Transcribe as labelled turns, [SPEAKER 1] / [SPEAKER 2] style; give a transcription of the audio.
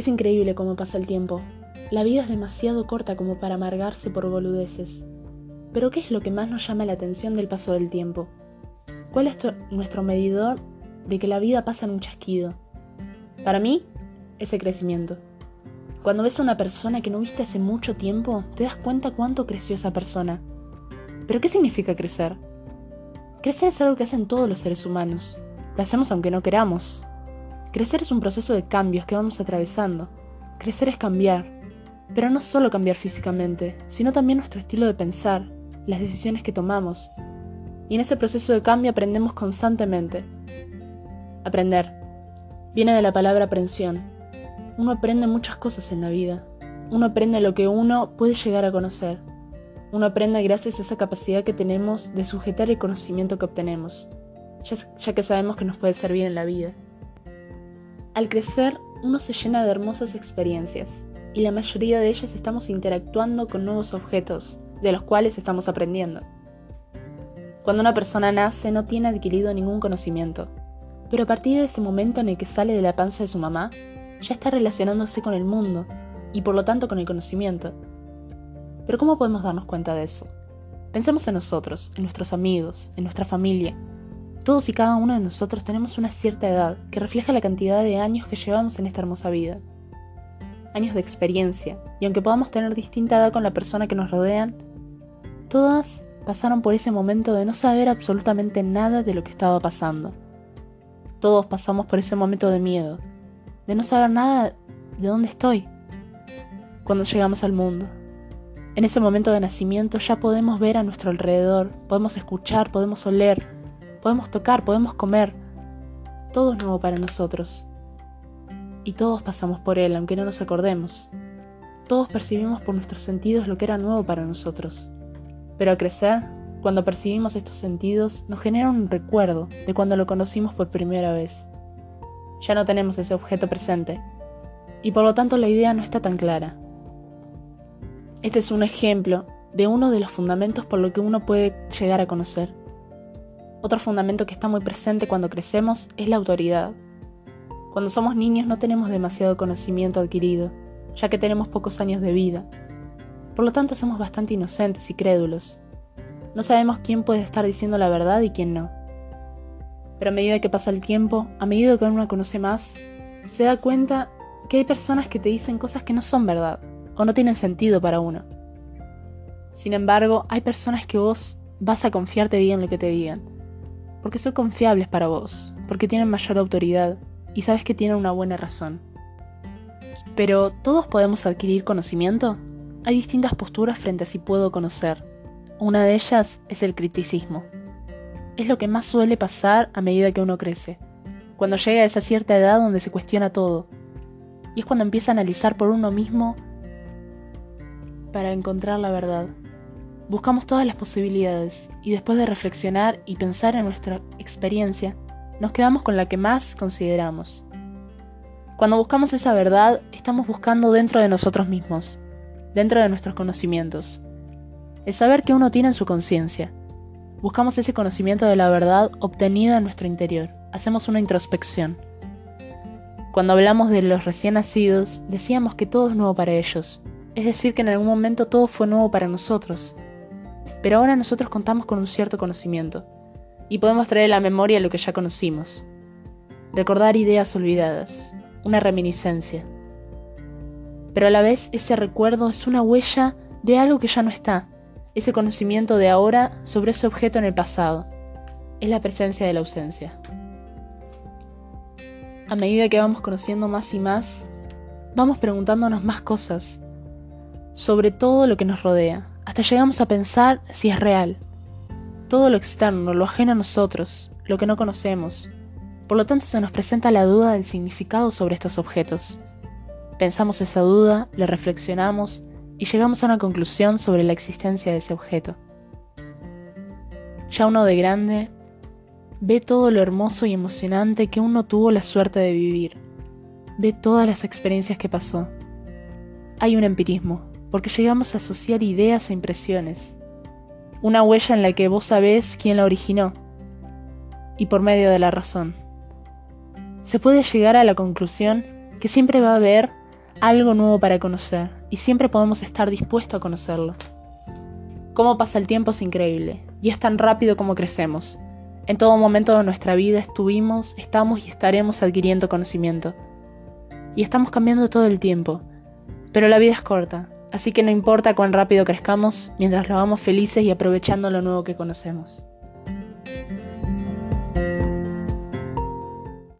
[SPEAKER 1] Es increíble cómo pasa el tiempo. La vida es demasiado corta como para amargarse por boludeces. Pero ¿qué es lo que más nos llama la atención del paso del tiempo? ¿Cuál es nuestro medidor de que la vida pasa en un chasquido? Para mí, ese crecimiento. Cuando ves a una persona que no viste hace mucho tiempo, te das cuenta cuánto creció esa persona. ¿Pero qué significa crecer? Crecer es algo que hacen todos los seres humanos. Lo hacemos aunque no queramos. Crecer es un proceso de cambios que vamos atravesando. Crecer es cambiar. Pero no solo cambiar físicamente, sino también nuestro estilo de pensar, las decisiones que tomamos. Y en ese proceso de cambio aprendemos constantemente. Aprender. Viene de la palabra aprensión. Uno aprende muchas cosas en la vida. Uno aprende lo que uno puede llegar a conocer. Uno aprende gracias a esa capacidad que tenemos de sujetar el conocimiento que obtenemos, ya, ya que sabemos que nos puede servir en la vida. Al crecer, uno se llena de hermosas experiencias, y la mayoría de ellas estamos interactuando con nuevos objetos, de los cuales estamos aprendiendo. Cuando una persona nace no tiene adquirido ningún conocimiento, pero a partir de ese momento en el que sale de la panza de su mamá, ya está relacionándose con el mundo y por lo tanto con el conocimiento. Pero ¿cómo podemos darnos cuenta de eso? Pensemos en nosotros, en nuestros amigos, en nuestra familia. Todos y cada uno de nosotros tenemos una cierta edad que refleja la cantidad de años que llevamos en esta hermosa vida. Años de experiencia, y aunque podamos tener distinta edad con la persona que nos rodean, todas pasaron por ese momento de no saber absolutamente nada de lo que estaba pasando. Todos pasamos por ese momento de miedo, de no saber nada de dónde estoy cuando llegamos al mundo. En ese momento de nacimiento ya podemos ver a nuestro alrededor, podemos escuchar, podemos oler, podemos tocar, podemos comer. Todo es nuevo para nosotros. Y todos pasamos por él, aunque no nos acordemos. Todos percibimos por nuestros sentidos lo que era nuevo para nosotros. Pero al crecer, cuando percibimos estos sentidos, nos genera un recuerdo de cuando lo conocimos por primera vez. Ya no tenemos ese objeto presente, y por lo tanto la idea no está tan clara. Este es un ejemplo de uno de los fundamentos por lo que uno puede llegar a conocer. Otro fundamento que está muy presente cuando crecemos es la autoridad. Cuando somos niños no tenemos demasiado conocimiento adquirido, ya que tenemos pocos años de vida. Por lo tanto somos bastante inocentes y crédulos. No sabemos quién puede estar diciendo la verdad y quién no. Pero a medida que pasa el tiempo, a medida que uno conoce más, se da cuenta que hay personas que te dicen cosas que no son verdad o no tienen sentido para uno. Sin embargo, hay personas que vos vas a confiar te digan lo que te digan, porque son confiables para vos, porque tienen mayor autoridad y sabes que tienen una buena razón. Pero, ¿todos podemos adquirir conocimiento? Hay distintas posturas frente a si puedo conocer. Una de ellas es el criticismo es lo que más suele pasar a medida que uno crece, cuando llega a esa cierta edad donde se cuestiona todo, y es cuando empieza a analizar por uno mismo para encontrar la verdad. Buscamos todas las posibilidades y después de reflexionar y pensar en nuestra experiencia, nos quedamos con la que más consideramos. Cuando buscamos esa verdad, estamos buscando dentro de nosotros mismos, dentro de nuestros conocimientos, el saber que uno tiene en su conciencia, Buscamos ese conocimiento de la verdad obtenida en nuestro interior. Hacemos una introspección. Cuando hablamos de los recién nacidos, decíamos que todo es nuevo para ellos, es decir, que en algún momento todo fue nuevo para nosotros. Pero ahora nosotros contamos con un cierto conocimiento, y podemos traer a la memoria lo que ya conocimos. Recordar ideas olvidadas, una reminiscencia. Pero a la vez ese recuerdo es una huella de algo que ya no está, ese conocimiento de ahora sobre ese objeto en el pasado. Es la presencia de la ausencia. A medida que vamos conociendo más y más, vamos preguntándonos más cosas sobre todo lo que nos rodea, hasta llegamos a pensar si es real. Todo lo externo, lo ajeno a nosotros, lo que no conocemos. Por lo tanto se nos presenta la duda del significado sobre estos objetos. Pensamos esa duda, le reflexionamos y llegamos a una conclusión sobre la existencia de ese objeto. Ya uno de grande ve todo lo hermoso y emocionante que uno tuvo la suerte de vivir, ve todas las experiencias que pasó. Hay un empirismo, porque llegamos a asociar ideas e impresiones, una huella en la que vos sabés quién la originó, y por medio de la razón. Se puede llegar a la conclusión que siempre va a haber algo nuevo para conocer, y siempre podemos estar dispuestos a conocerlo. Cómo pasa el tiempo es increíble, y es tan rápido como crecemos. En todo momento de nuestra vida estuvimos, estamos y estaremos adquiriendo conocimiento. Y estamos cambiando todo el tiempo. Pero la vida es corta, así que no importa cuán rápido crezcamos mientras lo hagamos felices y aprovechando lo nuevo que conocemos.